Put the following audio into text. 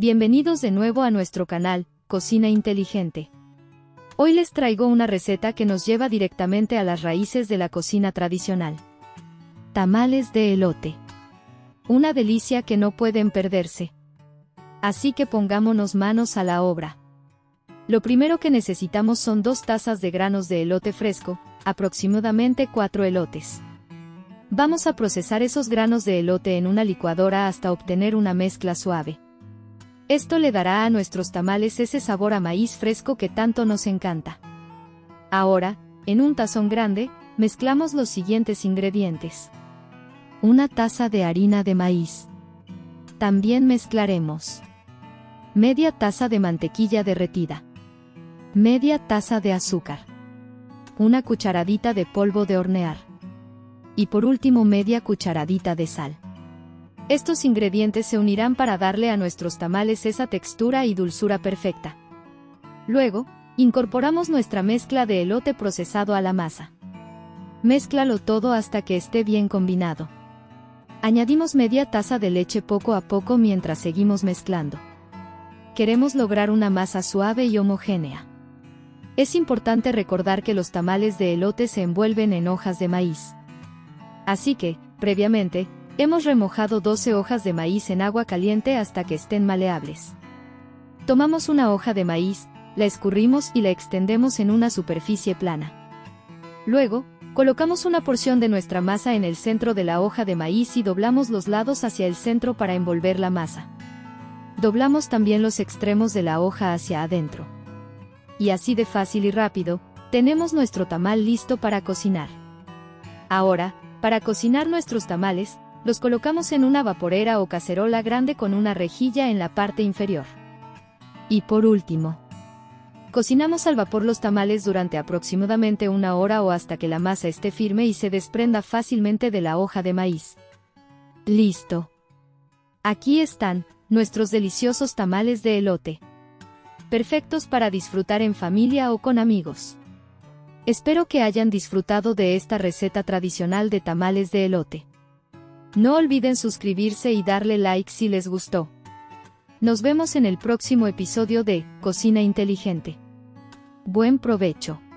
Bienvenidos de nuevo a nuestro canal, Cocina Inteligente. Hoy les traigo una receta que nos lleva directamente a las raíces de la cocina tradicional. Tamales de elote. Una delicia que no pueden perderse. Así que pongámonos manos a la obra. Lo primero que necesitamos son dos tazas de granos de elote fresco, aproximadamente 4 elotes. Vamos a procesar esos granos de elote en una licuadora hasta obtener una mezcla suave. Esto le dará a nuestros tamales ese sabor a maíz fresco que tanto nos encanta. Ahora, en un tazón grande, mezclamos los siguientes ingredientes. Una taza de harina de maíz. También mezclaremos media taza de mantequilla derretida, media taza de azúcar, una cucharadita de polvo de hornear y por último media cucharadita de sal. Estos ingredientes se unirán para darle a nuestros tamales esa textura y dulzura perfecta. Luego, incorporamos nuestra mezcla de elote procesado a la masa. Mézclalo todo hasta que esté bien combinado. Añadimos media taza de leche poco a poco mientras seguimos mezclando. Queremos lograr una masa suave y homogénea. Es importante recordar que los tamales de elote se envuelven en hojas de maíz. Así que, previamente, Hemos remojado 12 hojas de maíz en agua caliente hasta que estén maleables. Tomamos una hoja de maíz, la escurrimos y la extendemos en una superficie plana. Luego, colocamos una porción de nuestra masa en el centro de la hoja de maíz y doblamos los lados hacia el centro para envolver la masa. Doblamos también los extremos de la hoja hacia adentro. Y así de fácil y rápido, tenemos nuestro tamal listo para cocinar. Ahora, para cocinar nuestros tamales, los colocamos en una vaporera o cacerola grande con una rejilla en la parte inferior. Y por último, cocinamos al vapor los tamales durante aproximadamente una hora o hasta que la masa esté firme y se desprenda fácilmente de la hoja de maíz. Listo. Aquí están, nuestros deliciosos tamales de elote. Perfectos para disfrutar en familia o con amigos. Espero que hayan disfrutado de esta receta tradicional de tamales de elote. No olviden suscribirse y darle like si les gustó. Nos vemos en el próximo episodio de Cocina Inteligente. Buen provecho.